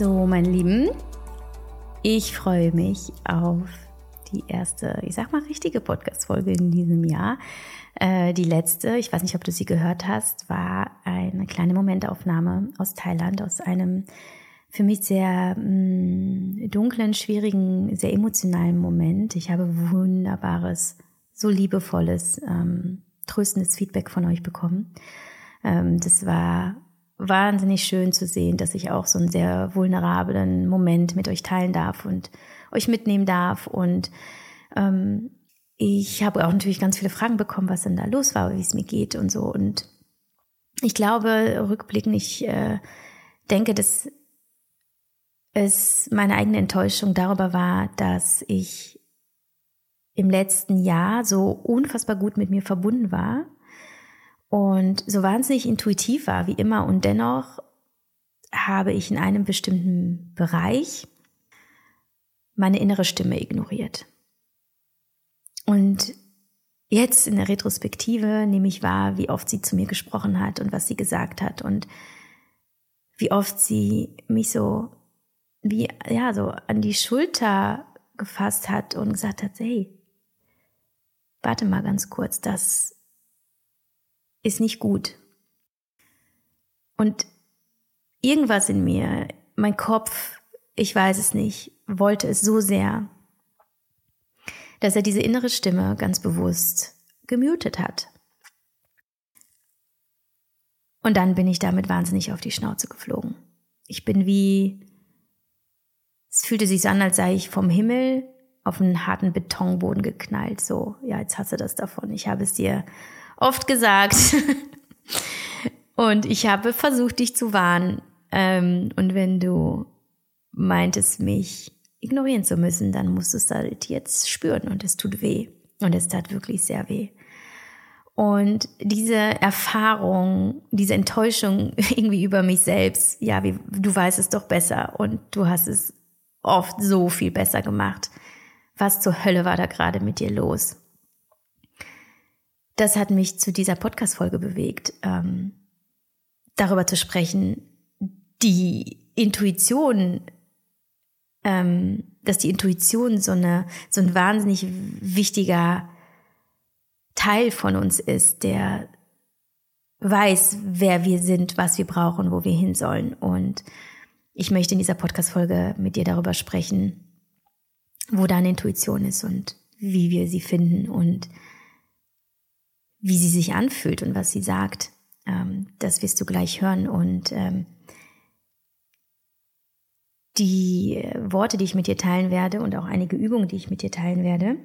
So, meine Lieben, ich freue mich auf die erste, ich sag mal, richtige Podcast-Folge in diesem Jahr. Äh, die letzte, ich weiß nicht, ob du sie gehört hast, war eine kleine Momentaufnahme aus Thailand, aus einem für mich sehr mh, mm, dunklen, schwierigen, sehr emotionalen Moment. Ich habe wunderbares, so liebevolles, ähm, tröstendes Feedback von euch bekommen. Ähm, das war wahnsinnig schön zu sehen, dass ich auch so einen sehr vulnerablen Moment mit euch teilen darf und euch mitnehmen darf. Und ähm, ich habe auch natürlich ganz viele Fragen bekommen, was denn da los war, wie es mir geht und so. Und ich glaube, rückblickend, ich äh, denke, dass es meine eigene Enttäuschung darüber war, dass ich im letzten Jahr so unfassbar gut mit mir verbunden war und so wahnsinnig intuitiv war wie immer und dennoch habe ich in einem bestimmten Bereich meine innere Stimme ignoriert. Und jetzt in der Retrospektive nehme ich wahr, wie oft sie zu mir gesprochen hat und was sie gesagt hat und wie oft sie mich so wie ja so an die Schulter gefasst hat und gesagt hat, hey, warte mal ganz kurz, das ist nicht gut. Und irgendwas in mir, mein Kopf, ich weiß es nicht, wollte es so sehr, dass er diese innere Stimme ganz bewusst gemutet hat. Und dann bin ich damit wahnsinnig auf die Schnauze geflogen. Ich bin wie, es fühlte sich an, als sei ich vom Himmel auf einen harten Betonboden geknallt. So, ja, jetzt hast du das davon. Ich habe es dir oft gesagt. und ich habe versucht, dich zu warnen. Ähm, und wenn du meintest, mich ignorieren zu müssen, dann musst du es halt jetzt spüren und es tut weh. Und es tat wirklich sehr weh. Und diese Erfahrung, diese Enttäuschung irgendwie über mich selbst, ja, wie, du weißt es doch besser und du hast es oft so viel besser gemacht. Was zur Hölle war da gerade mit dir los? Das hat mich zu dieser Podcast-Folge bewegt, ähm, darüber zu sprechen, die Intuition, ähm, dass die Intuition so, eine, so ein wahnsinnig wichtiger Teil von uns ist, der weiß, wer wir sind, was wir brauchen, wo wir hin sollen. Und ich möchte in dieser Podcast-Folge mit dir darüber sprechen, wo deine Intuition ist und wie wir sie finden und wie sie sich anfühlt und was sie sagt. Ähm, das wirst du gleich hören. Und ähm, die Worte, die ich mit dir teilen werde und auch einige Übungen, die ich mit dir teilen werde,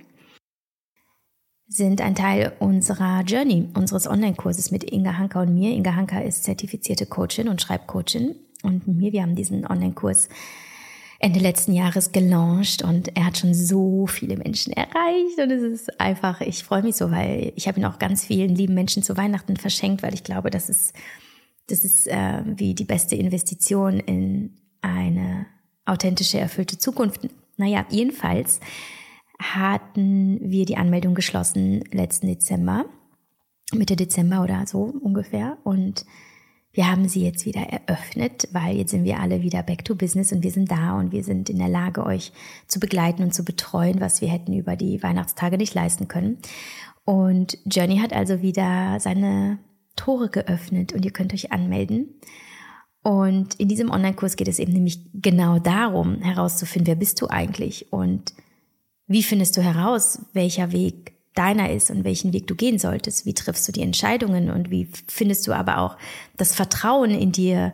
sind ein Teil unserer Journey, unseres Online-Kurses mit Inga Hanka und mir. Inga Hanka ist zertifizierte Coachin und Schreibcoachin und mir, wir haben diesen Online-Kurs Ende letzten Jahres gelauncht und er hat schon so viele Menschen erreicht und es ist einfach, ich freue mich so, weil ich habe ihn auch ganz vielen lieben Menschen zu Weihnachten verschenkt, weil ich glaube, das ist, das ist äh, wie die beste Investition in eine authentische, erfüllte Zukunft. Naja, jedenfalls hatten wir die Anmeldung geschlossen letzten Dezember, Mitte Dezember oder so ungefähr und wir haben sie jetzt wieder eröffnet, weil jetzt sind wir alle wieder back to business und wir sind da und wir sind in der Lage, euch zu begleiten und zu betreuen, was wir hätten über die Weihnachtstage nicht leisten können. Und Journey hat also wieder seine Tore geöffnet und ihr könnt euch anmelden. Und in diesem Online-Kurs geht es eben nämlich genau darum, herauszufinden, wer bist du eigentlich und wie findest du heraus, welcher Weg deiner ist und welchen Weg du gehen solltest. Wie triffst du die Entscheidungen und wie findest du aber auch das Vertrauen in dir,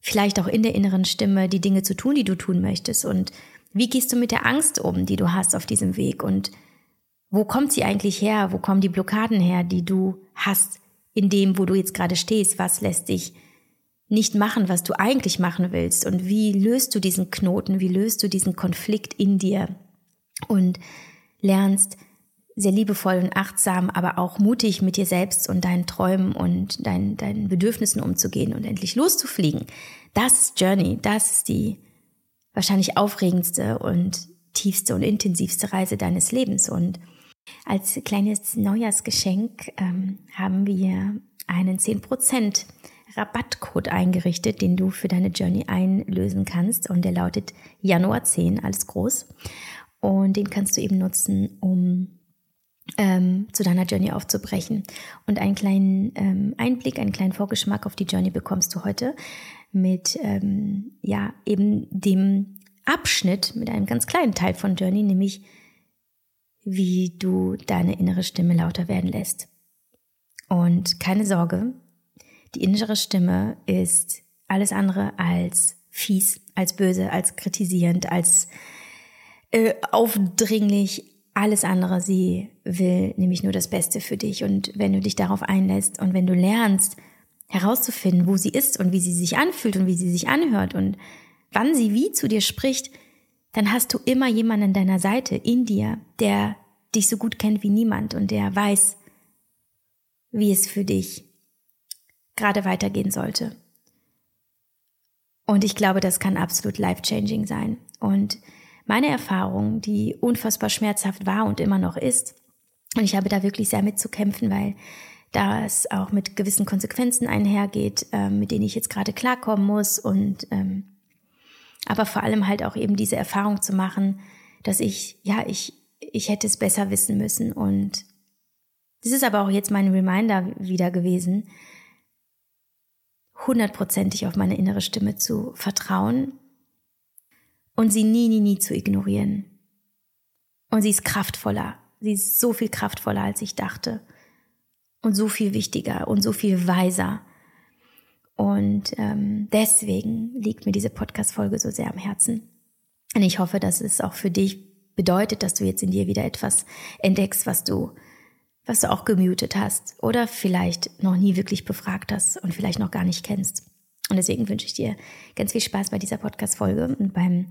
vielleicht auch in der inneren Stimme, die Dinge zu tun, die du tun möchtest. Und wie gehst du mit der Angst um, die du hast auf diesem Weg? Und wo kommt sie eigentlich her? Wo kommen die Blockaden her, die du hast in dem, wo du jetzt gerade stehst? Was lässt dich nicht machen, was du eigentlich machen willst? Und wie löst du diesen Knoten? Wie löst du diesen Konflikt in dir? Und lernst sehr liebevoll und achtsam, aber auch mutig mit dir selbst und deinen Träumen und deinen, deinen Bedürfnissen umzugehen und endlich loszufliegen. Das ist Journey, das ist die wahrscheinlich aufregendste und tiefste und intensivste Reise deines Lebens. Und als kleines Neujahrsgeschenk ähm, haben wir einen 10% Rabattcode eingerichtet, den du für deine Journey einlösen kannst. Und der lautet Januar 10, alles groß. Und den kannst du eben nutzen, um ähm, zu deiner Journey aufzubrechen. Und einen kleinen ähm, Einblick, einen kleinen Vorgeschmack auf die Journey bekommst du heute mit ähm, ja eben dem Abschnitt, mit einem ganz kleinen Teil von Journey, nämlich wie du deine innere Stimme lauter werden lässt. Und keine Sorge, die innere Stimme ist alles andere als fies, als böse, als kritisierend, als äh, aufdringlich, alles andere. Sie will nämlich nur das Beste für dich. Und wenn du dich darauf einlässt und wenn du lernst herauszufinden, wo sie ist und wie sie sich anfühlt und wie sie sich anhört und wann sie wie zu dir spricht, dann hast du immer jemanden an deiner Seite in dir, der dich so gut kennt wie niemand und der weiß, wie es für dich gerade weitergehen sollte. Und ich glaube, das kann absolut life-changing sein. Und meine Erfahrung, die unfassbar schmerzhaft war und immer noch ist, und ich habe da wirklich sehr mit zu kämpfen, weil das auch mit gewissen Konsequenzen einhergeht, äh, mit denen ich jetzt gerade klarkommen muss und ähm, aber vor allem halt auch eben diese Erfahrung zu machen, dass ich, ja, ich, ich hätte es besser wissen müssen. Und das ist aber auch jetzt mein Reminder wieder gewesen, hundertprozentig auf meine innere Stimme zu vertrauen und sie nie, nie, nie zu ignorieren. Und sie ist kraftvoller. Sie ist so viel kraftvoller, als ich dachte. Und so viel wichtiger und so viel weiser. Und ähm, deswegen liegt mir diese Podcast-Folge so sehr am Herzen. Und ich hoffe, dass es auch für dich bedeutet, dass du jetzt in dir wieder etwas entdeckst, was du was du auch gemutet hast oder vielleicht noch nie wirklich befragt hast und vielleicht noch gar nicht kennst. Und deswegen wünsche ich dir ganz viel Spaß bei dieser Podcast-Folge und beim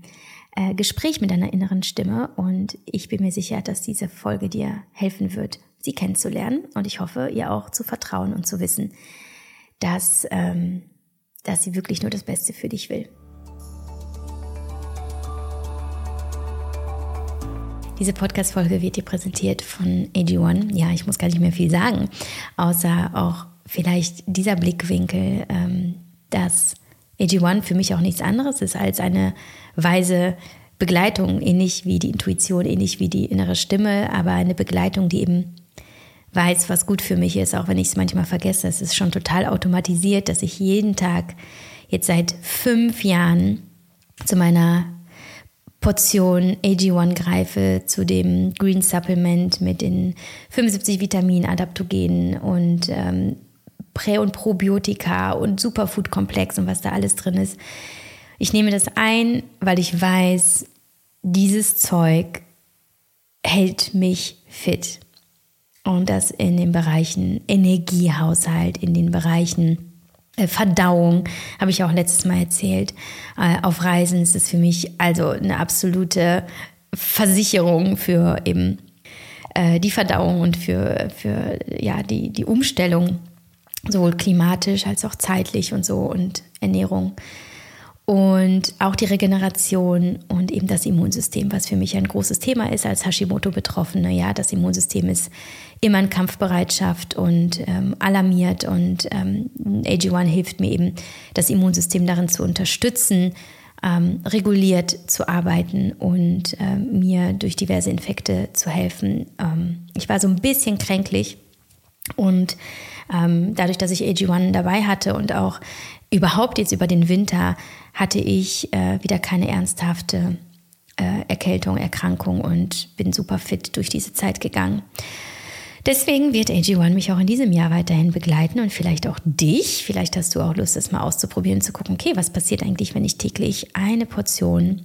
äh, Gespräch mit deiner inneren Stimme. Und ich bin mir sicher, dass diese Folge dir helfen wird, sie kennenzulernen. Und ich hoffe, ihr auch zu vertrauen und zu wissen, dass, ähm, dass sie wirklich nur das Beste für dich will. Diese Podcast-Folge wird dir präsentiert von AG1. Ja, ich muss gar nicht mehr viel sagen, außer auch vielleicht dieser Blickwinkel, ähm, dass AG1 für mich auch nichts anderes ist als eine weise Begleitung, ähnlich wie die Intuition, ähnlich wie die innere Stimme, aber eine Begleitung, die eben weiß, was gut für mich ist, auch wenn ich es manchmal vergesse. Es ist schon total automatisiert, dass ich jeden Tag jetzt seit fünf Jahren zu meiner Portion AG1 greife, zu dem Green Supplement mit den 75 Vitaminen, Adaptogenen und ähm, Prä- und Probiotika und Superfood-Komplex und was da alles drin ist. Ich nehme das ein, weil ich weiß, dieses Zeug hält mich fit. Und das in den Bereichen Energiehaushalt, in den Bereichen äh, Verdauung, habe ich auch letztes Mal erzählt. Äh, auf Reisen ist es für mich also eine absolute Versicherung für eben äh, die Verdauung und für, für ja, die, die Umstellung, sowohl klimatisch als auch zeitlich und so und Ernährung. Und auch die Regeneration und eben das Immunsystem, was für mich ein großes Thema ist als Hashimoto-Betroffene. Ja, das Immunsystem ist immer in Kampfbereitschaft und ähm, alarmiert und ähm, AG1 hilft mir eben, das Immunsystem darin zu unterstützen, ähm, reguliert zu arbeiten und ähm, mir durch diverse Infekte zu helfen. Ähm, ich war so ein bisschen kränklich und ähm, dadurch, dass ich AG1 dabei hatte und auch überhaupt jetzt über den Winter hatte ich äh, wieder keine ernsthafte äh, Erkältung, Erkrankung und bin super fit durch diese Zeit gegangen. Deswegen wird AG1 mich auch in diesem Jahr weiterhin begleiten und vielleicht auch dich. Vielleicht hast du auch Lust, das mal auszuprobieren, zu gucken, okay, was passiert eigentlich, wenn ich täglich eine Portion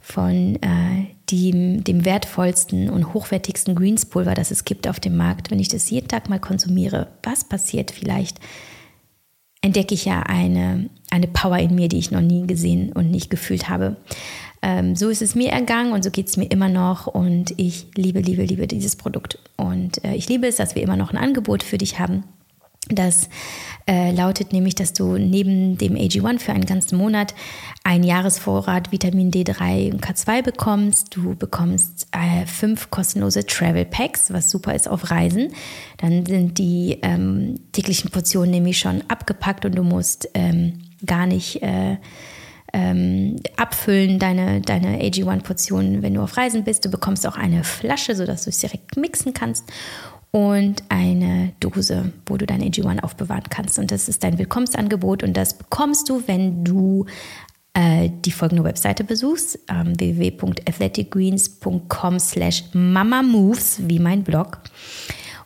von äh, dem, dem wertvollsten und hochwertigsten Greenspulver, das es gibt auf dem Markt, wenn ich das jeden Tag mal konsumiere, was passiert vielleicht? Entdecke ich ja eine, eine Power in mir, die ich noch nie gesehen und nicht gefühlt habe. Ähm, so ist es mir ergangen und so geht es mir immer noch und ich liebe, liebe, liebe dieses Produkt. Und äh, ich liebe es, dass wir immer noch ein Angebot für dich haben. Das äh, lautet nämlich, dass du neben dem AG1 für einen ganzen Monat einen Jahresvorrat Vitamin D3 und K2 bekommst. Du bekommst äh, fünf kostenlose Travel Packs, was super ist auf Reisen. Dann sind die ähm, täglichen Portionen nämlich schon abgepackt und du musst ähm, gar nicht äh, ähm, abfüllen, deine, deine AG1-Portionen, wenn du auf Reisen bist. Du bekommst auch eine Flasche, sodass du es direkt mixen kannst und eine Dose, wo du dein AG1 aufbewahren kannst. Und das ist dein Willkommensangebot und das bekommst du, wenn du äh, die folgende Webseite besuchst, ähm, www.athleticgreens.com slash mamamoves, wie mein Blog.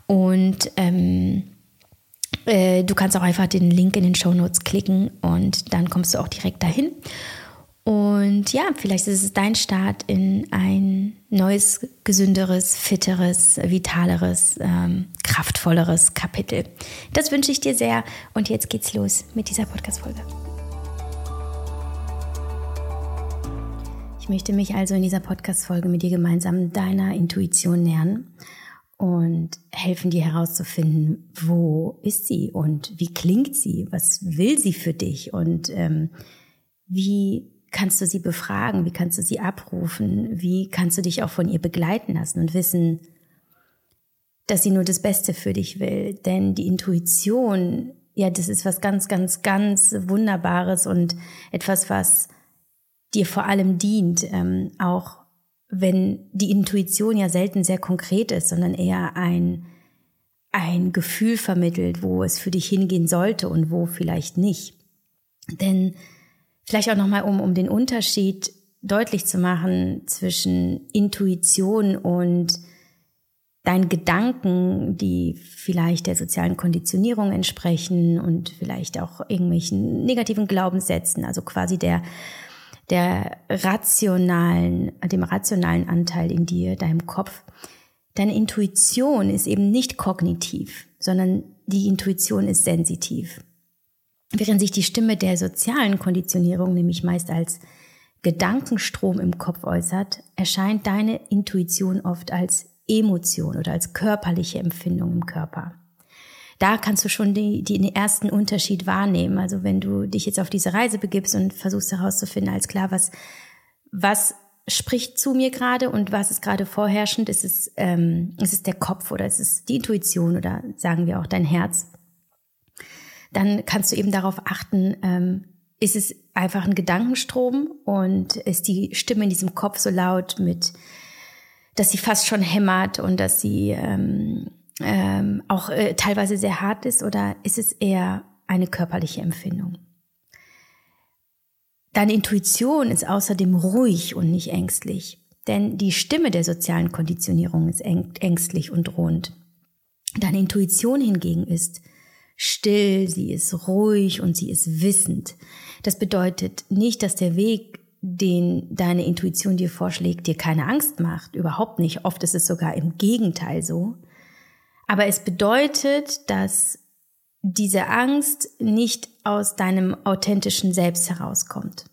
Und ähm, äh, du kannst auch einfach den Link in den Show Notes klicken und dann kommst du auch direkt dahin. Und ja, vielleicht ist es dein Start in ein neues, gesünderes, fitteres, vitaleres, ähm, kraftvolleres Kapitel. Das wünsche ich dir sehr. Und jetzt geht's los mit dieser Podcast-Folge. Ich möchte mich also in dieser Podcast-Folge mit dir gemeinsam deiner Intuition nähern und helfen dir herauszufinden, wo ist sie und wie klingt sie, was will sie für dich und ähm, wie kannst du sie befragen, wie kannst du sie abrufen, wie kannst du dich auch von ihr begleiten lassen und wissen, dass sie nur das Beste für dich will. Denn die Intuition, ja, das ist was ganz, ganz, ganz Wunderbares und etwas, was dir vor allem dient, ähm, auch wenn die Intuition ja selten sehr konkret ist, sondern eher ein, ein Gefühl vermittelt, wo es für dich hingehen sollte und wo vielleicht nicht. Denn Vielleicht auch nochmal, um, um den Unterschied deutlich zu machen zwischen Intuition und deinen Gedanken, die vielleicht der sozialen Konditionierung entsprechen und vielleicht auch irgendwelchen negativen Glaubenssätzen, also quasi der, der rationalen, dem rationalen Anteil in dir, deinem Kopf. Deine Intuition ist eben nicht kognitiv, sondern die Intuition ist sensitiv. Während sich die Stimme der sozialen Konditionierung nämlich meist als Gedankenstrom im Kopf äußert, erscheint deine Intuition oft als Emotion oder als körperliche Empfindung im Körper. Da kannst du schon die, die, den ersten Unterschied wahrnehmen. Also wenn du dich jetzt auf diese Reise begibst und versuchst herauszufinden, als klar, was, was spricht zu mir gerade und was ist gerade vorherrschend, ist es, ähm, ist es der Kopf oder ist es die Intuition oder sagen wir auch dein Herz dann kannst du eben darauf achten, ähm, ist es einfach ein Gedankenstrom und ist die Stimme in diesem Kopf so laut mit, dass sie fast schon hämmert und dass sie ähm, ähm, auch äh, teilweise sehr hart ist oder ist es eher eine körperliche Empfindung? Deine Intuition ist außerdem ruhig und nicht ängstlich, denn die Stimme der sozialen Konditionierung ist ängstlich und drohend. Deine Intuition hingegen ist still, sie ist ruhig und sie ist wissend. Das bedeutet nicht, dass der Weg, den deine Intuition dir vorschlägt, dir keine Angst macht. Überhaupt nicht. Oft ist es sogar im Gegenteil so. Aber es bedeutet, dass diese Angst nicht aus deinem authentischen Selbst herauskommt,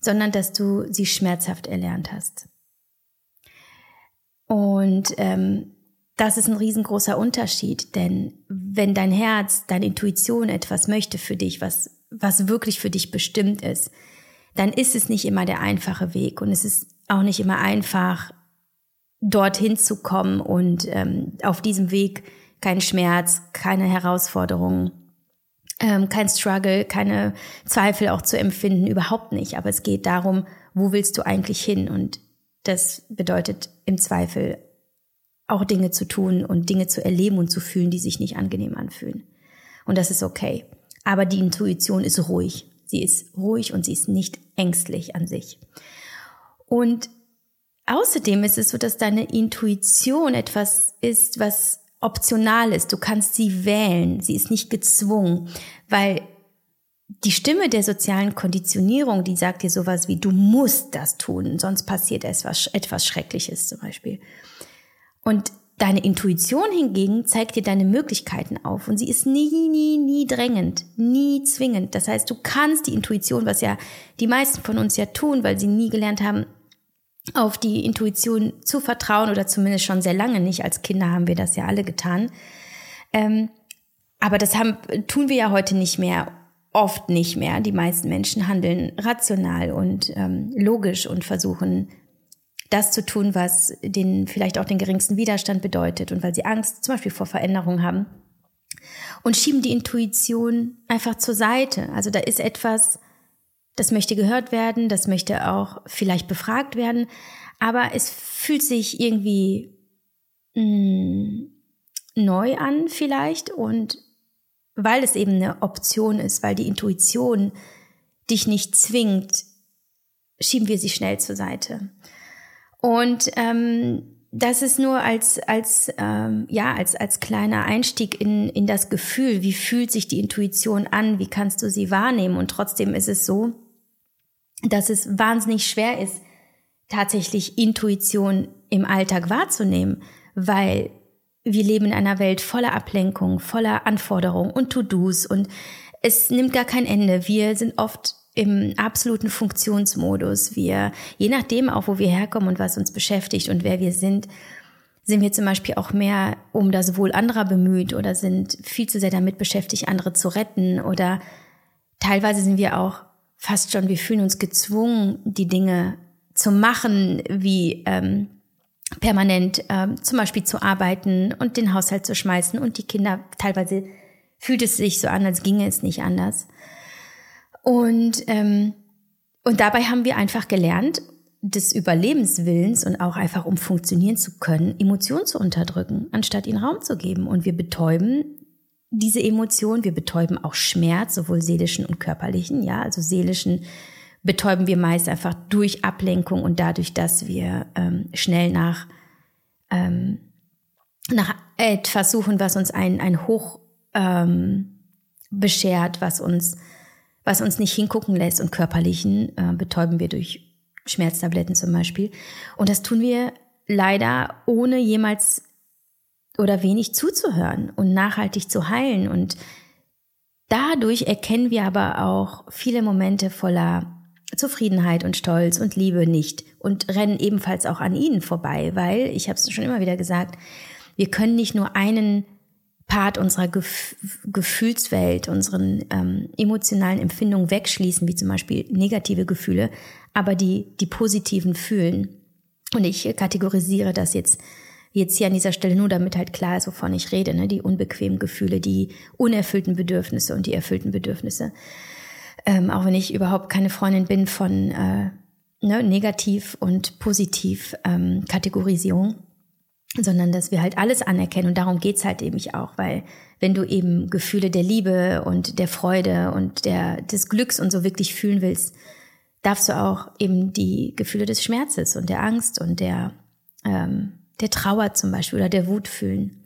sondern dass du sie schmerzhaft erlernt hast. Und ähm, das ist ein riesengroßer Unterschied, denn wenn dein Herz, deine Intuition etwas möchte für dich, was, was wirklich für dich bestimmt ist, dann ist es nicht immer der einfache Weg und es ist auch nicht immer einfach, dorthin zu kommen und ähm, auf diesem Weg kein Schmerz, keine Herausforderungen, ähm, kein Struggle, keine Zweifel auch zu empfinden, überhaupt nicht. Aber es geht darum, wo willst du eigentlich hin? Und das bedeutet im Zweifel auch Dinge zu tun und Dinge zu erleben und zu fühlen, die sich nicht angenehm anfühlen. Und das ist okay. Aber die Intuition ist ruhig. Sie ist ruhig und sie ist nicht ängstlich an sich. Und außerdem ist es so, dass deine Intuition etwas ist, was optional ist. Du kannst sie wählen. Sie ist nicht gezwungen, weil die Stimme der sozialen Konditionierung, die sagt dir sowas wie, du musst das tun, sonst passiert etwas, etwas Schreckliches zum Beispiel. Und deine Intuition hingegen zeigt dir deine Möglichkeiten auf und sie ist nie, nie, nie drängend, nie zwingend. Das heißt, du kannst die Intuition, was ja die meisten von uns ja tun, weil sie nie gelernt haben, auf die Intuition zu vertrauen oder zumindest schon sehr lange nicht. Als Kinder haben wir das ja alle getan. Ähm, aber das haben, tun wir ja heute nicht mehr, oft nicht mehr. Die meisten Menschen handeln rational und ähm, logisch und versuchen das zu tun, was den vielleicht auch den geringsten Widerstand bedeutet und weil sie Angst zum Beispiel vor Veränderung haben und schieben die Intuition einfach zur Seite. Also da ist etwas, das möchte gehört werden, das möchte auch vielleicht befragt werden, aber es fühlt sich irgendwie mh, mm, neu an vielleicht und weil es eben eine Option ist, weil die Intuition dich nicht zwingt, schieben wir sie schnell zur Seite. Und ähm, das ist nur als als ähm, ja als als kleiner Einstieg in in das Gefühl, wie fühlt sich die Intuition an, wie kannst du sie wahrnehmen und trotzdem ist es so, dass es wahnsinnig schwer ist, tatsächlich Intuition im Alltag wahrzunehmen, weil wir leben in einer Welt voller Ablenkung, voller Anforderungen und To-Dos und es nimmt gar kein Ende. Wir sind oft im absoluten Funktionsmodus. Wir, je nachdem auch, wo wir herkommen und was uns beschäftigt und wer wir sind, sind wir zum Beispiel auch mehr um das Wohl anderer bemüht oder sind viel zu sehr damit beschäftigt, andere zu retten oder teilweise sind wir auch fast schon, wir fühlen uns gezwungen, die Dinge zu machen, wie ähm, permanent ähm, zum Beispiel zu arbeiten und den Haushalt zu schmeißen und die Kinder teilweise fühlt es sich so an, als ginge es nicht anders. Und, ähm, und dabei haben wir einfach gelernt, des Überlebenswillens und auch einfach um funktionieren zu können, Emotionen zu unterdrücken, anstatt ihnen Raum zu geben. Und wir betäuben diese Emotionen, wir betäuben auch Schmerz, sowohl seelischen und körperlichen, ja, also seelischen betäuben wir meist einfach durch Ablenkung und dadurch, dass wir ähm, schnell nach, ähm, nach etwas suchen, was uns ein, ein Hoch ähm, beschert, was uns was uns nicht hingucken lässt und körperlichen äh, betäuben wir durch Schmerztabletten zum Beispiel. Und das tun wir leider ohne jemals oder wenig zuzuhören und nachhaltig zu heilen. Und dadurch erkennen wir aber auch viele Momente voller Zufriedenheit und Stolz und Liebe nicht und rennen ebenfalls auch an ihnen vorbei, weil, ich habe es schon immer wieder gesagt, wir können nicht nur einen Part unserer Gef Gefühlswelt, unseren ähm, emotionalen Empfindungen wegschließen, wie zum Beispiel negative Gefühle, aber die, die positiven fühlen. Und ich kategorisiere das jetzt, jetzt hier an dieser Stelle nur, damit halt klar ist, wovon ich rede, ne? die unbequemen Gefühle, die unerfüllten Bedürfnisse und die erfüllten Bedürfnisse. Ähm, auch wenn ich überhaupt keine Freundin bin von äh, ne, negativ und positiv ähm, Kategorisierung sondern dass wir halt alles anerkennen und darum geht's halt eben auch, weil wenn du eben Gefühle der Liebe und der Freude und der, des Glücks und so wirklich fühlen willst, darfst du auch eben die Gefühle des Schmerzes und der Angst und der, ähm, der Trauer zum Beispiel oder der Wut fühlen.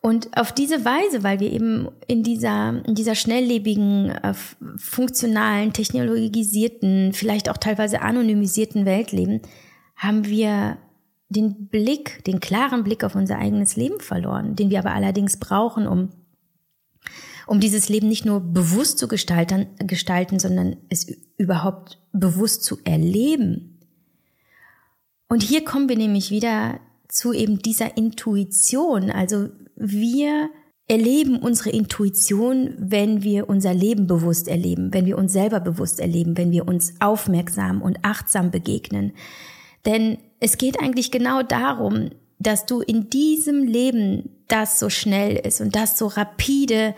Und auf diese Weise, weil wir eben in dieser, in dieser schnelllebigen, äh, funktionalen, technologisierten, vielleicht auch teilweise anonymisierten Welt leben, haben wir den Blick, den klaren Blick auf unser eigenes Leben verloren, den wir aber allerdings brauchen, um, um dieses Leben nicht nur bewusst zu gestalten, gestalten, sondern es überhaupt bewusst zu erleben. Und hier kommen wir nämlich wieder zu eben dieser Intuition. Also wir erleben unsere Intuition, wenn wir unser Leben bewusst erleben, wenn wir uns selber bewusst erleben, wenn wir uns aufmerksam und achtsam begegnen. Denn es geht eigentlich genau darum, dass du in diesem Leben, das so schnell ist und das so rapide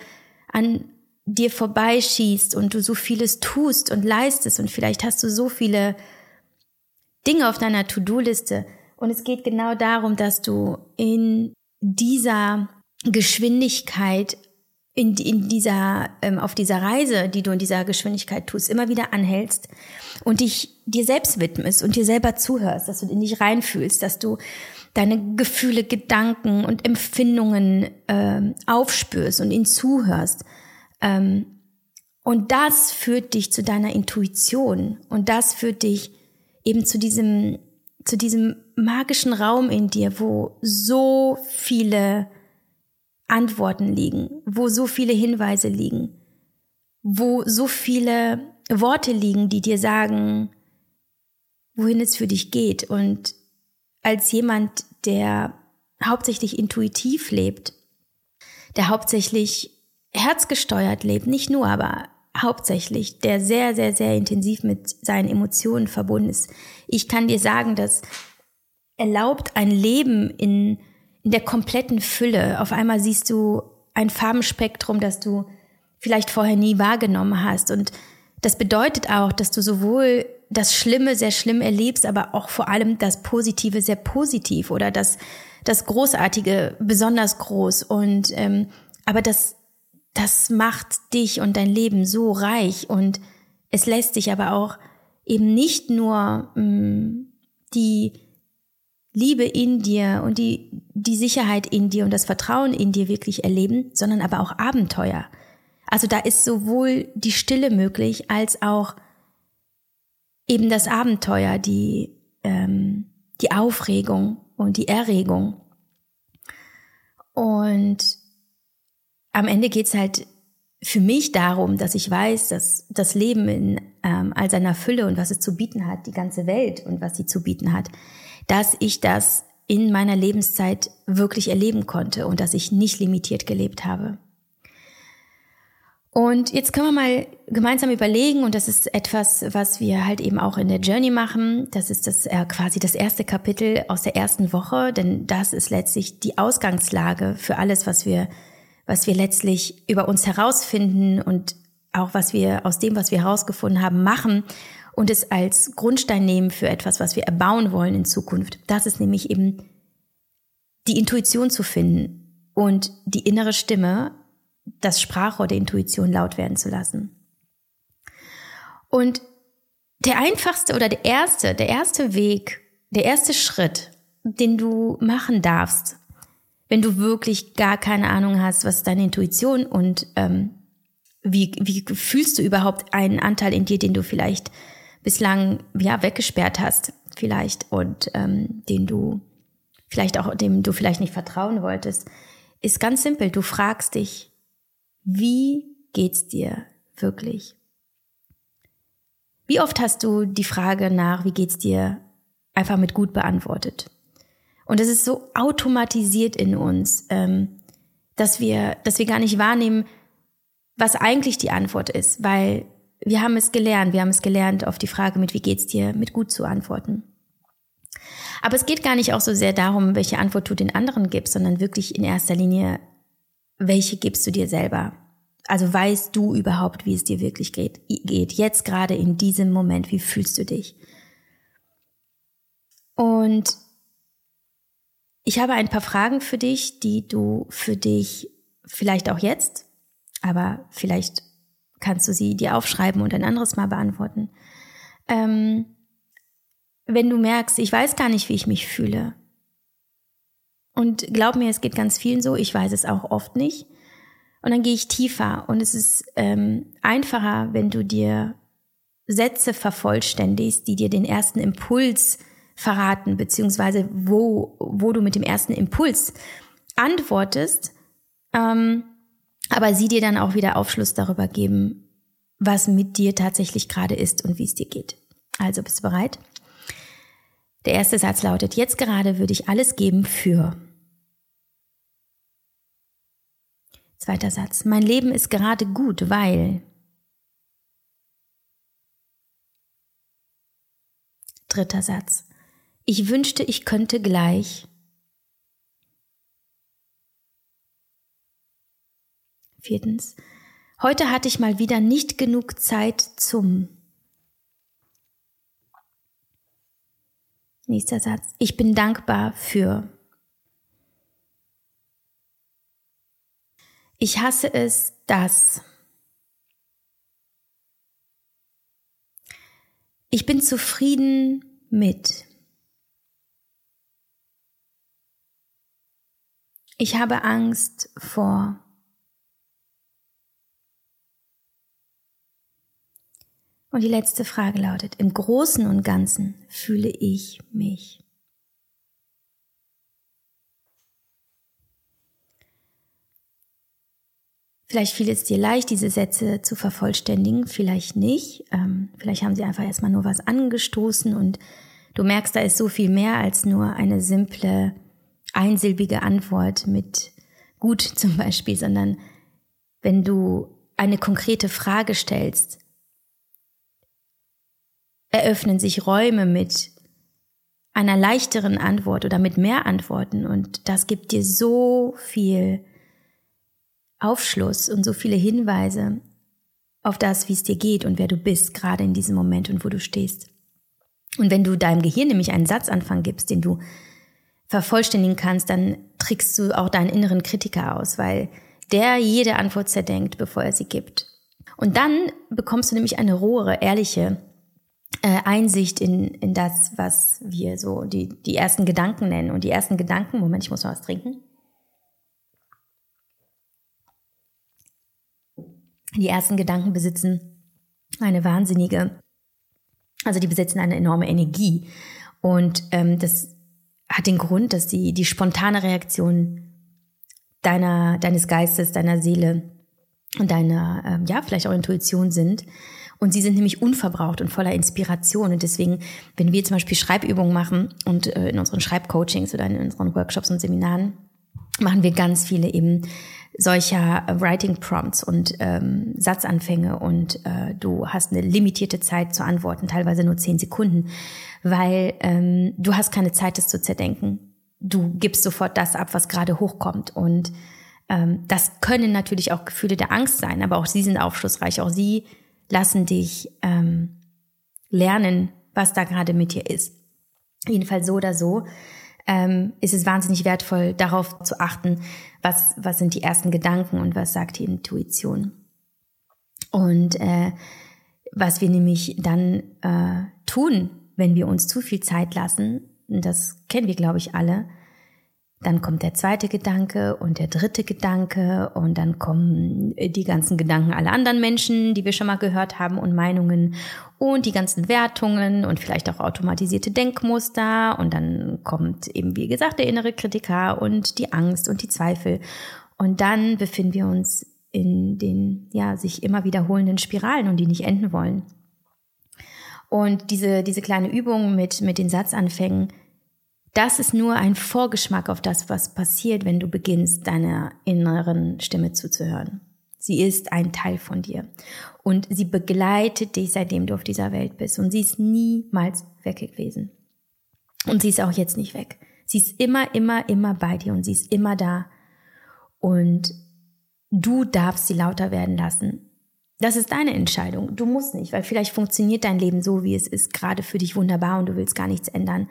an dir vorbeischießt und du so vieles tust und leistest und vielleicht hast du so viele Dinge auf deiner To-Do-Liste. Und es geht genau darum, dass du in dieser Geschwindigkeit, in, in dieser, ähm, auf dieser Reise, die du in dieser Geschwindigkeit tust, immer wieder anhältst und dich dir selbst widmest und dir selber zuhörst, dass du in dich reinfühlst, dass du deine Gefühle, Gedanken und Empfindungen ähm, aufspürst und ihnen zuhörst. Ähm, und das führt dich zu deiner Intuition und das führt dich eben zu diesem, zu diesem magischen Raum in dir, wo so viele Antworten liegen, wo so viele Hinweise liegen, wo so viele Worte liegen, die dir sagen, wohin es für dich geht. Und als jemand, der hauptsächlich intuitiv lebt, der hauptsächlich herzgesteuert lebt, nicht nur, aber hauptsächlich, der sehr, sehr, sehr intensiv mit seinen Emotionen verbunden ist. Ich kann dir sagen, dass erlaubt ein Leben in, in der kompletten Fülle. Auf einmal siehst du ein Farbenspektrum, das du vielleicht vorher nie wahrgenommen hast. Und das bedeutet auch, dass du sowohl das Schlimme sehr schlimm erlebst, aber auch vor allem das Positive sehr positiv oder das, das Großartige besonders groß. Und ähm, aber das, das macht dich und dein Leben so reich und es lässt dich aber auch eben nicht nur mh, mm, die Liebe in dir und die, die Sicherheit in dir und das Vertrauen in dir wirklich erleben, sondern aber auch Abenteuer. Also da ist sowohl die Stille möglich als auch eben das Abenteuer, die, ähm, die Aufregung und die Erregung. Und am Ende geht's halt für mich darum, dass ich weiß, dass das Leben in ähm, all seiner Fülle und was es zu bieten hat, die ganze Welt und was sie zu bieten hat, dass ich das in meiner Lebenszeit wirklich erleben konnte und dass ich nicht limitiert gelebt habe. Und jetzt können wir mal gemeinsam überlegen, und das ist etwas, was wir halt eben auch in der Journey machen. Das ist das äh, quasi das erste Kapitel aus der ersten Woche, denn das ist letztlich die Ausgangslage für alles, was wir, was wir letztlich über uns herausfinden und auch was wir aus dem, was wir herausgefunden haben, machen und es als Grundstein nehmen für etwas, was wir erbauen wollen in Zukunft. Das ist nämlich eben die Intuition zu finden und die innere Stimme, das Sprachrohr der Intuition laut werden zu lassen. Und der einfachste oder der erste, der erste Weg, der erste Schritt, den du machen darfst, wenn du wirklich gar keine Ahnung hast, was deine Intuition und ähm, wie, wie fühlst du überhaupt einen Anteil in dir, den du vielleicht bislang ja weggesperrt hast, vielleicht und ähm, den du vielleicht auch dem du vielleicht nicht vertrauen wolltest, ist ganz simpel. Du fragst dich, wie geht's dir wirklich? Wie oft hast du die Frage nach, wie geht's dir, einfach mit gut beantwortet? Und es ist so automatisiert in uns, ähm, dass wir, dass wir gar nicht wahrnehmen, was eigentlich die Antwort ist, weil wir haben es gelernt, wir haben es gelernt, auf die Frage mit wie geht's dir, mit gut zu antworten. Aber es geht gar nicht auch so sehr darum, welche Antwort du den anderen gibst, sondern wirklich in erster Linie, welche gibst du dir selber? Also weißt du überhaupt, wie es dir wirklich geht? geht. Jetzt gerade in diesem Moment, wie fühlst du dich? Und ich habe ein paar Fragen für dich, die du für dich vielleicht auch jetzt, aber vielleicht kannst du sie dir aufschreiben und ein anderes Mal beantworten. Ähm, wenn du merkst, ich weiß gar nicht, wie ich mich fühle. Und glaub mir, es geht ganz vielen so, ich weiß es auch oft nicht. Und dann gehe ich tiefer und es ist ähm, einfacher, wenn du dir Sätze vervollständigst, die dir den ersten Impuls verraten, beziehungsweise wo, wo du mit dem ersten Impuls antwortest, ähm, aber sie dir dann auch wieder Aufschluss darüber geben, was mit dir tatsächlich gerade ist und wie es dir geht. Also bist du bereit? Der erste Satz lautet, jetzt gerade würde ich alles geben für Zweiter Satz. Mein Leben ist gerade gut, weil. Dritter Satz. Ich wünschte, ich könnte gleich. Viertens. Heute hatte ich mal wieder nicht genug Zeit zum. Nächster Satz. Ich bin dankbar für. Ich hasse es, dass. Ich bin zufrieden mit. Ich habe Angst vor. Und die letzte Frage lautet, im Großen und Ganzen fühle ich mich. Vielleicht fiel es dir leicht, diese Sätze zu vervollständigen, vielleicht nicht. Ähm, vielleicht haben sie einfach erstmal nur was angestoßen und du merkst, da ist so viel mehr als nur eine simple, einsilbige Antwort mit gut zum Beispiel, sondern wenn du eine konkrete Frage stellst, eröffnen sich Räume mit einer leichteren Antwort oder mit mehr Antworten und das gibt dir so viel Aufschluss und so viele Hinweise auf das, wie es dir geht und wer du bist, gerade in diesem Moment und wo du stehst. Und wenn du deinem Gehirn nämlich einen Satzanfang gibst, den du vervollständigen kannst, dann trickst du auch deinen inneren Kritiker aus, weil der jede Antwort zerdenkt, bevor er sie gibt. Und dann bekommst du nämlich eine rohere, ehrliche äh, Einsicht in, in das, was wir so die, die ersten Gedanken nennen. Und die ersten Gedanken, Moment, ich muss noch was trinken. Die ersten Gedanken besitzen eine wahnsinnige, also die besitzen eine enorme Energie. Und ähm, das hat den Grund, dass sie die spontane Reaktion deiner, deines Geistes, deiner Seele und deiner, ähm, ja, vielleicht auch Intuition sind. Und sie sind nämlich unverbraucht und voller Inspiration. Und deswegen, wenn wir zum Beispiel Schreibübungen machen und äh, in unseren Schreibcoachings oder in unseren Workshops und Seminaren, machen wir ganz viele eben solcher Writing Prompts und ähm, Satzanfänge und äh, du hast eine limitierte Zeit zu antworten, teilweise nur zehn Sekunden, weil ähm, du hast keine Zeit, das zu zerdenken. Du gibst sofort das ab, was gerade hochkommt und ähm, das können natürlich auch Gefühle der Angst sein, aber auch sie sind aufschlussreich. Auch sie lassen dich ähm, lernen, was da gerade mit dir ist. Jedenfalls so oder so ähm, ist es wahnsinnig wertvoll, darauf zu achten, was, was sind die ersten Gedanken und was sagt die Intuition. Und äh, was wir nämlich dann äh, tun, wenn wir uns zu viel Zeit lassen, das kennen wir, glaube ich, alle, dann kommt der zweite Gedanke und der dritte Gedanke und dann kommen die ganzen Gedanken aller anderen Menschen, die wir schon mal gehört haben und Meinungen und die ganzen Wertungen und vielleicht auch automatisierte Denkmuster und dann kommt eben, wie gesagt, der innere Kritiker und die Angst und die Zweifel und dann befinden wir uns in den, ja, sich immer wiederholenden Spiralen und die nicht enden wollen. Und diese, diese kleine Übung mit, mit den Satzanfängen, das ist nur ein Vorgeschmack auf das, was passiert, wenn du beginnst, deiner inneren Stimme zuzuhören. Sie ist ein Teil von dir. Und sie begleitet dich, seitdem du auf dieser Welt bist. Und sie ist niemals weg gewesen. Und sie ist auch jetzt nicht weg. Sie ist immer, immer, immer bei dir und sie ist immer da. Und du darfst sie lauter werden lassen. Das ist deine Entscheidung. Du musst nicht, weil vielleicht funktioniert dein Leben so, wie es ist, gerade für dich wunderbar und du willst gar nichts ändern.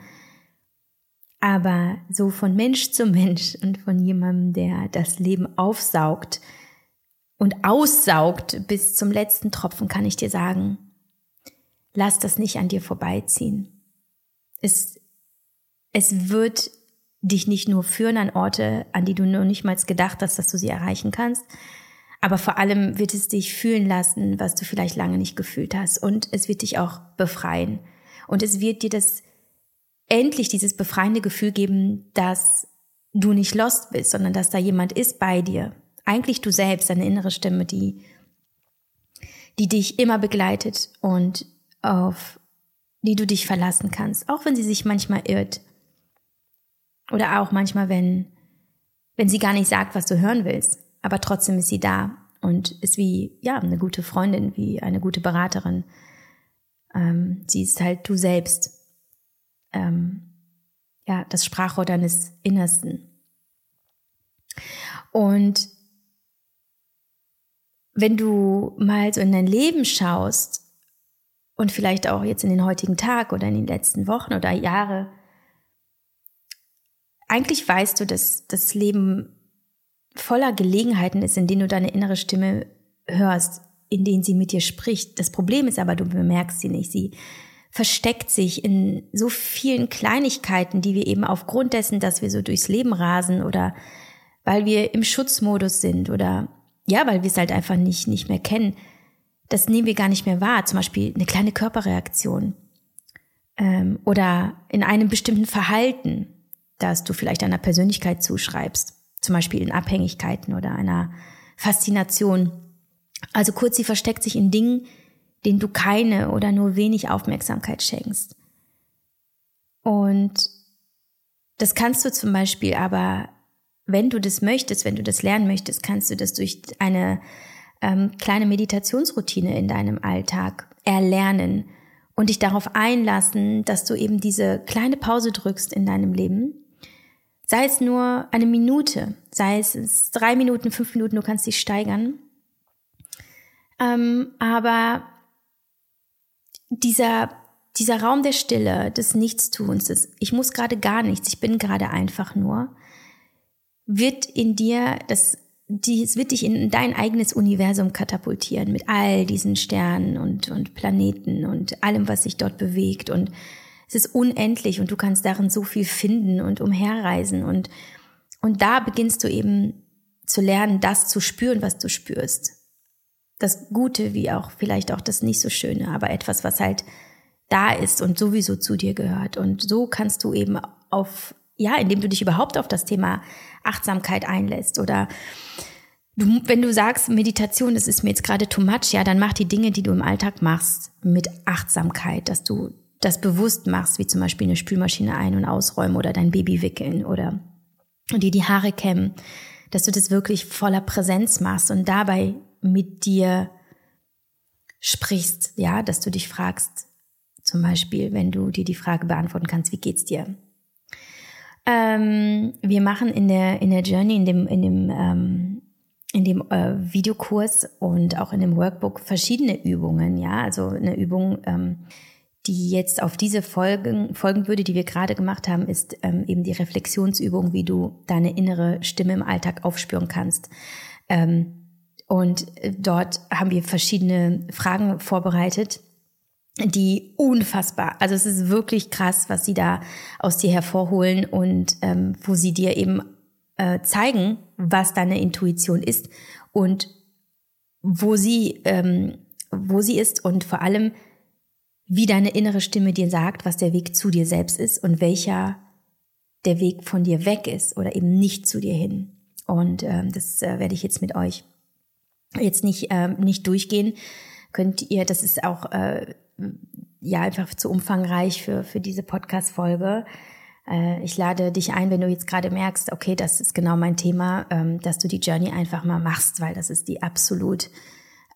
Aber so von Mensch zu Mensch und von jemandem, der das Leben aufsaugt und aussaugt bis zum letzten Tropfen, kann ich dir sagen, lass das nicht an dir vorbeiziehen. Es, es wird dich nicht nur führen an Orte, an die du nur nicht mal gedacht hast, dass du sie erreichen kannst, aber vor allem wird es dich fühlen lassen, was du vielleicht lange nicht gefühlt hast. Und es wird dich auch befreien. Und es wird dir das endlich dieses befreiende Gefühl geben, dass du nicht lost bist, sondern dass da jemand ist bei dir. Eigentlich du selbst, deine innere Stimme, die, die dich immer begleitet und auf die du dich verlassen kannst, auch wenn sie sich manchmal irrt. Oder auch manchmal, wenn, wenn sie gar nicht sagt, was du hören willst. Aber trotzdem ist sie da und ist wie, ja, eine gute Freundin, wie eine gute Beraterin. Ähm, sie ist halt du selbst ähm, ja, das Sprachrohr deines Innersten. Und wenn du mal so in dein Leben schaust und vielleicht auch jetzt in den heutigen Tag oder in den letzten Wochen oder Jahre, eigentlich weißt du, dass das Leben voller Gelegenheiten ist, in denen du deine innere Stimme hörst, in denen sie mit dir spricht. Das Problem ist aber, du bemerkst sie nicht. Sie versteckt sich in so vielen Kleinigkeiten, die wir eben aufgrund dessen, dass wir so durchs Leben rasen oder weil wir im Schutzmodus sind oder ja, weil wir es halt einfach nicht, nicht mehr kennen, das nehmen wir gar nicht mehr wahr. Zum Beispiel eine kleine Körperreaktion ähm, oder in einem bestimmten Verhalten, das du vielleicht einer Persönlichkeit zuschreibst, zum Beispiel in Abhängigkeiten oder einer Faszination. Also kurz, sie versteckt sich in Dingen, denen du keine oder nur wenig Aufmerksamkeit schenkst. Und das kannst du zum Beispiel aber wenn du das möchtest, wenn du das lernen möchtest, kannst du das durch eine ähm, kleine Meditationsroutine in deinem Alltag erlernen und dich darauf einlassen, dass du eben diese kleine Pause drückst in deinem Leben. Sei es nur eine Minute, sei es drei Minuten, fünf Minuten, du kannst dich steigern. Ähm, aber dieser, dieser Raum der Stille, des Nichtstuns, des, ich muss gerade gar nichts, ich bin gerade einfach nur, wird in dir das die, es wird dich in dein eigenes Universum katapultieren mit all diesen Sternen und, und Planeten und allem, was sich dort bewegt. Und es ist unendlich und du kannst darin so viel finden und umherreisen. Und, und da beginnst du eben zu lernen, das zu spüren, was du spürst. Das Gute wie auch vielleicht auch das nicht so Schöne, aber etwas, was halt da ist und sowieso zu dir gehört. Und so kannst du eben auf, ja, indem du dich überhaupt auf das Thema Achtsamkeit einlässt oder du, wenn du sagst, Meditation, das ist mir jetzt gerade too much, ja, dann mach die Dinge, die du im Alltag machst, mit Achtsamkeit, dass du das bewusst machst, wie zum Beispiel eine Spülmaschine ein- und ausräumen oder dein Baby wickeln oder dir die Haare kämmen, dass du das wirklich voller Präsenz machst und dabei mit dir sprichst, ja, dass du dich fragst, zum Beispiel, wenn du dir die Frage beantworten kannst, wie geht's dir? Ähm, wir machen in der, in der Journey, in dem, in dem, ähm, in dem äh, Videokurs und auch in dem Workbook verschiedene Übungen, ja, also eine Übung, ähm, die jetzt auf diese Folgen folgen würde, die wir gerade gemacht haben, ist ähm, eben die Reflexionsübung, wie du deine innere Stimme im Alltag aufspüren kannst. Ähm, und äh, dort haben wir verschiedene Fragen vorbereitet, die unfassbar, also es ist wirklich krass, was sie da aus dir hervorholen und ähm, wo sie dir eben äh, zeigen, was deine Intuition ist und wo sie, ähm, wo sie ist und vor allem, wie deine innere Stimme dir sagt, was der Weg zu dir selbst ist und welcher der Weg von dir weg ist oder eben nicht zu dir hin. Und ähm, das äh, werde ich jetzt mit euch jetzt nicht, ähm, nicht durchgehen. Könnt ihr, das ist auch äh, ja einfach zu umfangreich für, für diese Podcast-Folge. Äh, ich lade dich ein, wenn du jetzt gerade merkst, okay, das ist genau mein Thema, ähm, dass du die Journey einfach mal machst, weil das ist die absolut,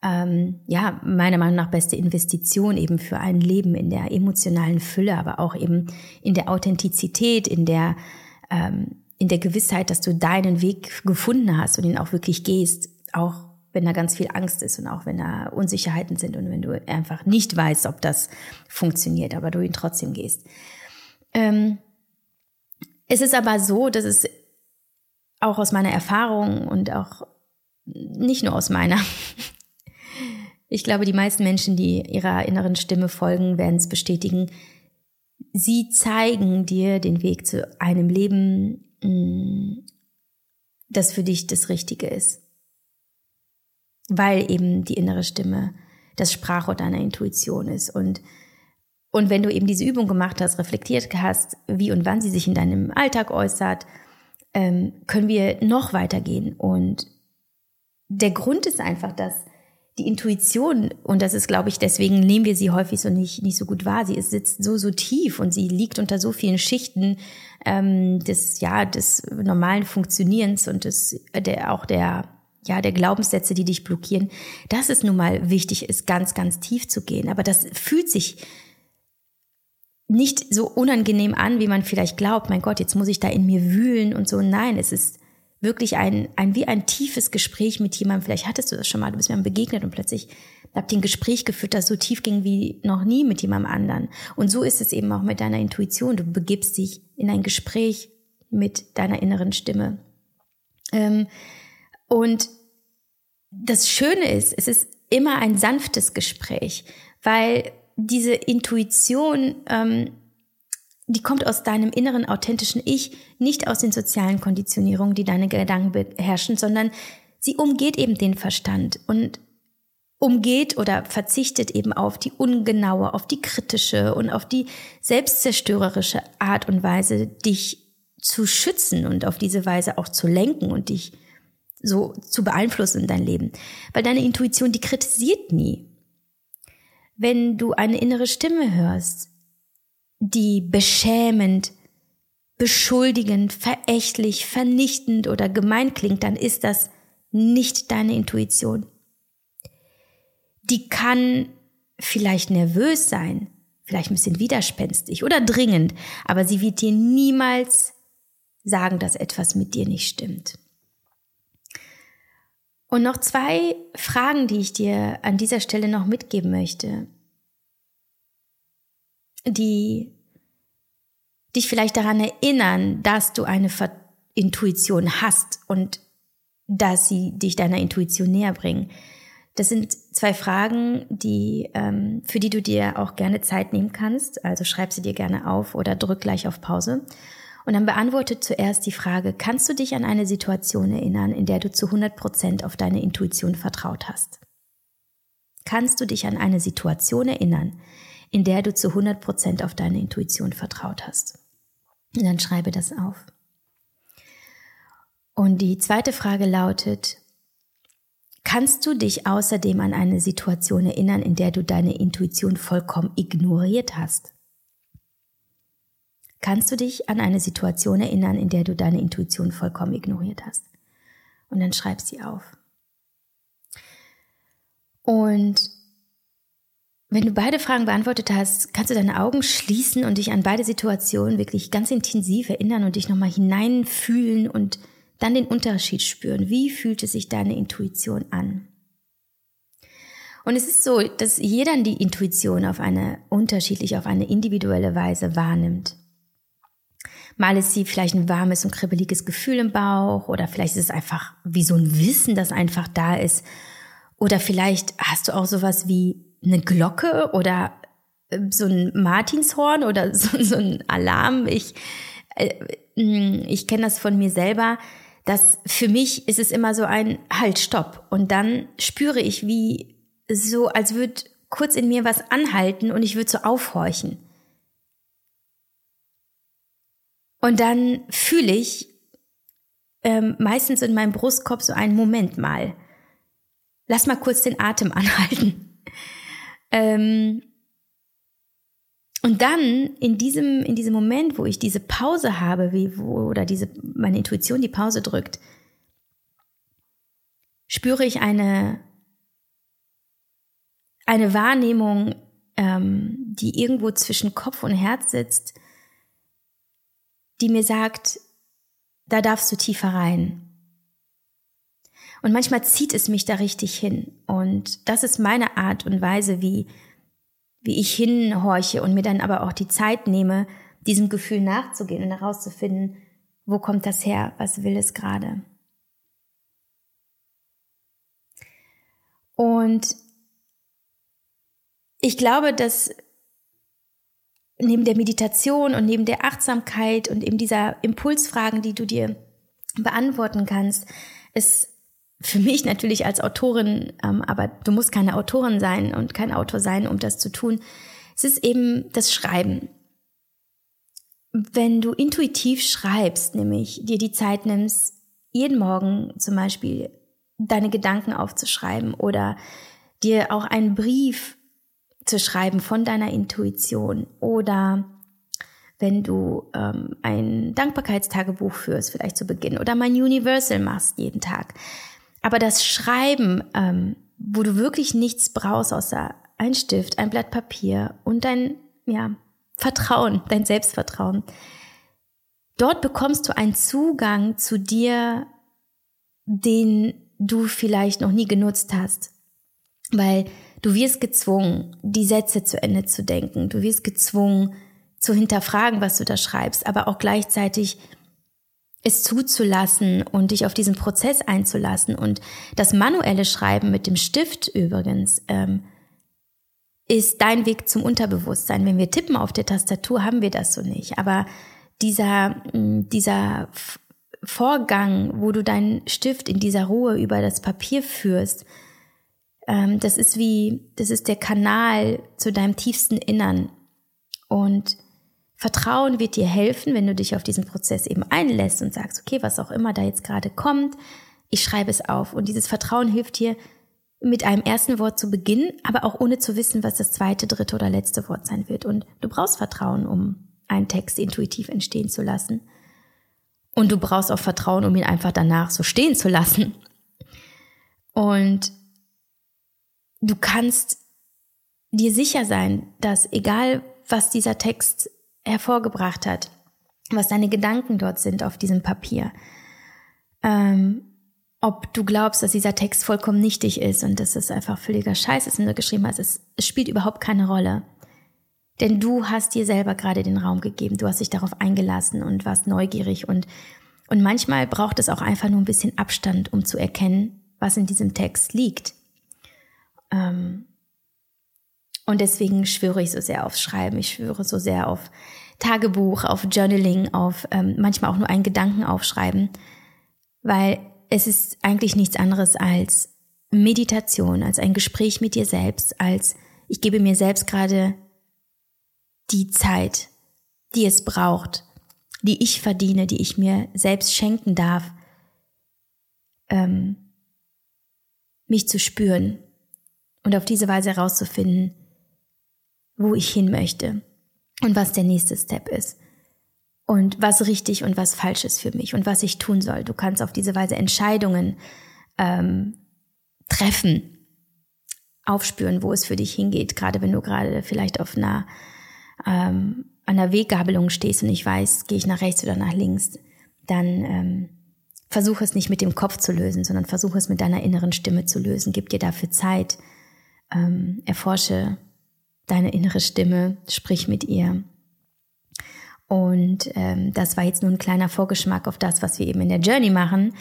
ähm, ja, meiner Meinung nach beste Investition eben für ein Leben in der emotionalen Fülle, aber auch eben in der Authentizität, in der, ähm, in der Gewissheit, dass du deinen Weg gefunden hast und ihn auch wirklich gehst, auch wenn da ganz viel Angst ist und auch wenn da Unsicherheiten sind und wenn du einfach nicht weißt, ob das funktioniert, aber du ihn trotzdem gehst. Ähm, es ist aber so, dass es auch aus meiner Erfahrung und auch nicht nur aus meiner, ich glaube, die meisten Menschen, die ihrer inneren Stimme folgen, werden es bestätigen. Sie zeigen dir den Weg zu einem Leben, mm, das für dich das Richtige ist weil eben die innere Stimme das Sprachrohr deiner Intuition ist. Und, und wenn du eben diese Übung gemacht hast, reflektiert hast, wie und wann sie sich in deinem Alltag äußert, ähm, können wir noch weitergehen. Und der Grund ist einfach, dass die Intuition, und das ist, glaube ich, deswegen nehmen wir sie häufig so nicht, nicht so gut wahr. Sie ist, sitzt so, so tief und sie liegt unter so vielen Schichten ähm, des, ja, des normalen Funktionierens und des, der, auch der, ja, der Glaubenssätze, die dich blockieren, dass es nun mal wichtig ist, ganz, ganz tief zu gehen. Aber das fühlt sich nicht so unangenehm an, wie man vielleicht glaubt. Mein Gott, jetzt muss ich da in mir wühlen und so. Nein, es ist wirklich ein, ein wie ein tiefes Gespräch mit jemandem. Vielleicht hattest du das schon mal, du bist mir begegnet und plötzlich habt ihr ein Gespräch geführt, das so tief ging wie noch nie mit jemandem anderen. Und so ist es eben auch mit deiner Intuition. Du begibst dich in ein Gespräch mit deiner inneren Stimme. Ähm, und das Schöne ist, es ist immer ein sanftes Gespräch, weil diese Intuition, ähm, die kommt aus deinem inneren authentischen Ich, nicht aus den sozialen Konditionierungen, die deine Gedanken beherrschen, sondern sie umgeht eben den Verstand und umgeht oder verzichtet eben auf die ungenaue, auf die kritische und auf die selbstzerstörerische Art und Weise, dich zu schützen und auf diese Weise auch zu lenken und dich so zu beeinflussen in dein Leben. Weil deine Intuition, die kritisiert nie. Wenn du eine innere Stimme hörst, die beschämend beschuldigend, verächtlich, vernichtend oder gemein klingt, dann ist das nicht deine Intuition. Die kann vielleicht nervös sein, vielleicht ein bisschen widerspenstig oder dringend, aber sie wird dir niemals sagen, dass etwas mit dir nicht stimmt. Und noch zwei Fragen, die ich dir an dieser Stelle noch mitgeben möchte, die dich vielleicht daran erinnern, dass du eine Intuition hast und dass sie dich deiner Intuition näher bringen. Das sind zwei Fragen, die, ähm, für die du dir auch gerne Zeit nehmen kannst. Also schreib sie dir gerne auf oder drück gleich auf Pause. Und dann beantworte zuerst die Frage, kannst du dich an eine Situation erinnern, in der du zu 100 Prozent auf deine Intuition vertraut hast? Kannst du dich an eine Situation erinnern, in der du zu 100 Prozent auf deine Intuition vertraut hast? Und dann schreibe das auf. Und die zweite Frage lautet, kannst du dich außerdem an eine Situation erinnern, in der du deine Intuition vollkommen ignoriert hast? Kannst du dich an eine Situation erinnern, in der du deine Intuition vollkommen ignoriert hast? Und dann schreib sie auf. Und wenn du beide Fragen beantwortet hast, kannst du deine Augen schließen und dich an beide Situationen wirklich ganz intensiv erinnern und dich nochmal hineinfühlen und dann den Unterschied spüren. Wie fühlte sich deine Intuition an? Und es ist so, dass jeder die Intuition auf eine unterschiedlich, auf eine individuelle Weise wahrnimmt. Mal ist sie vielleicht ein warmes und kribbeliges Gefühl im Bauch oder vielleicht ist es einfach wie so ein Wissen, das einfach da ist. Oder vielleicht hast du auch sowas wie eine Glocke oder äh, so ein Martinshorn oder so, so ein Alarm. Ich, äh, ich kenne das von mir selber. dass für mich ist es immer so ein Halt, Stopp. Und dann spüre ich, wie so, als würde kurz in mir was anhalten und ich würde so aufhorchen. Und dann fühle ich ähm, meistens in meinem Brustkorb so einen Moment mal. Lass mal kurz den Atem anhalten. ähm, und dann in diesem, in diesem Moment, wo ich diese Pause habe, wie, wo, oder diese, meine Intuition die Pause drückt, spüre ich eine, eine Wahrnehmung, ähm, die irgendwo zwischen Kopf und Herz sitzt, die mir sagt, da darfst du tiefer rein. Und manchmal zieht es mich da richtig hin. Und das ist meine Art und Weise, wie, wie ich hinhorche und mir dann aber auch die Zeit nehme, diesem Gefühl nachzugehen und herauszufinden, wo kommt das her, was will es gerade. Und ich glaube, dass neben der Meditation und neben der Achtsamkeit und eben dieser Impulsfragen, die du dir beantworten kannst, ist für mich natürlich als Autorin, ähm, aber du musst keine Autorin sein und kein Autor sein, um das zu tun. Es ist eben das Schreiben. Wenn du intuitiv schreibst, nämlich dir die Zeit nimmst, jeden Morgen zum Beispiel deine Gedanken aufzuschreiben oder dir auch einen Brief zu schreiben von deiner Intuition oder wenn du ähm, ein Dankbarkeitstagebuch führst, vielleicht zu Beginn, oder mein Universal machst jeden Tag. Aber das Schreiben, ähm, wo du wirklich nichts brauchst außer ein Stift, ein Blatt Papier und dein ja, Vertrauen, dein Selbstvertrauen, dort bekommst du einen Zugang zu dir, den du vielleicht noch nie genutzt hast. Weil Du wirst gezwungen, die Sätze zu Ende zu denken. Du wirst gezwungen, zu hinterfragen, was du da schreibst, aber auch gleichzeitig es zuzulassen und dich auf diesen Prozess einzulassen. Und das manuelle Schreiben mit dem Stift übrigens ähm, ist dein Weg zum Unterbewusstsein. Wenn wir tippen auf der Tastatur, haben wir das so nicht. Aber dieser, dieser Vorgang, wo du deinen Stift in dieser Ruhe über das Papier führst, ähm, das ist wie, das ist der Kanal zu deinem tiefsten Innern. Und Vertrauen wird dir helfen, wenn du dich auf diesen Prozess eben einlässt und sagst, okay, was auch immer da jetzt gerade kommt, ich schreibe es auf. Und dieses Vertrauen hilft dir, mit einem ersten Wort zu beginnen, aber auch ohne zu wissen, was das zweite, dritte oder letzte Wort sein wird. Und du brauchst Vertrauen, um einen Text intuitiv entstehen zu lassen. Und du brauchst auch Vertrauen, um ihn einfach danach so stehen zu lassen. Und du kannst dir sicher sein, dass egal was dieser Text hervorgebracht hat, was deine Gedanken dort sind auf diesem Papier, ähm, ob du glaubst, dass dieser Text vollkommen nichtig ist und dass es einfach völliger Scheiß ist, wenn du geschrieben hast, es, es spielt überhaupt keine Rolle. Denn du hast dir selber gerade den Raum gegeben, du hast dich darauf eingelassen und warst neugierig und, und manchmal braucht es auch einfach nur ein bisschen Abstand, um zu erkennen, was in diesem Text liegt. Ähm, und deswegen schwöre ich so sehr aufs Schreiben, ich schwöre so sehr auf Tagebuch, auf Journaling, auf ähm, manchmal auch nur einen Gedanken aufschreiben, weil es ist eigentlich nichts anderes als Meditation, als ein Gespräch mit dir selbst, als ich gebe mir selbst gerade die Zeit, die es braucht, die ich verdiene, die ich mir selbst schenken darf, ähm, mich zu spüren und auf diese Weise herauszufinden, wo ich hin möchte und was der nächste Step ist und was richtig und was falsch ist für mich und was ich tun soll. Du kannst auf diese Weise Entscheidungen ähm, treffen, aufspüren, wo es für dich hingeht, gerade wenn du gerade vielleicht auf einer ähm, einer Weggabelung stehst und ich weiß, gehe ich nach rechts oder nach links, dann ähm, versuche es nicht mit dem Kopf zu lösen, sondern versuche es mit deiner inneren Stimme zu lösen. Gib dir dafür Zeit, ähm, erforsche deine innere Stimme, sprich mit ihr und ähm, das war jetzt nur ein kleiner Vorgeschmack auf das, was wir eben in der Journey machen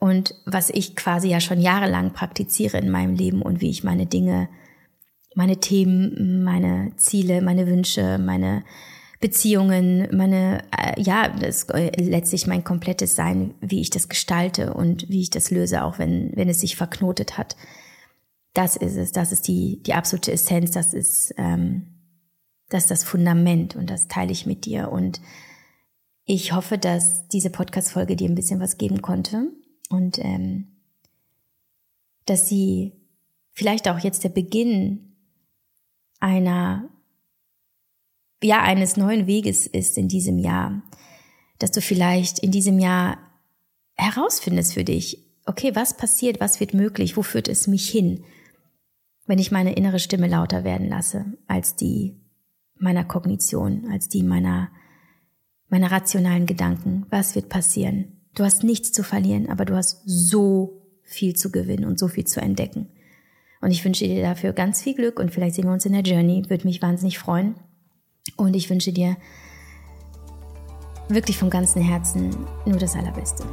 und was ich quasi ja schon jahrelang praktiziere in meinem Leben und wie ich meine Dinge, meine Themen, meine Ziele, meine Wünsche, meine Beziehungen, meine, äh, ja, das äh, letztlich mein komplettes Sein, wie ich das gestalte und wie ich das löse, auch wenn, wenn es sich verknotet hat. Das ist es, das ist die, die absolute Essenz, das ist ähm, das ist das Fundament und das teile ich mit dir. Und ich hoffe, dass diese Podcast-Folge dir ein bisschen was geben konnte und ähm, dass sie vielleicht auch jetzt der Beginn einer, ja, eines neuen Weges ist in diesem Jahr. Dass du vielleicht in diesem Jahr herausfindest für dich, okay, was passiert, was wird möglich, wo führt es mich hin, wenn ich meine innere Stimme lauter werden lasse als die meiner Kognition, als die meiner, meiner rationalen Gedanken. Was wird passieren? Du hast nichts zu verlieren, aber du hast so viel zu gewinnen und so viel zu entdecken. Und ich wünsche dir dafür ganz viel Glück und vielleicht sehen wir uns in der Journey. Würde mich wahnsinnig freuen. Und ich wünsche dir wirklich vom ganzen Herzen nur das Allerbeste.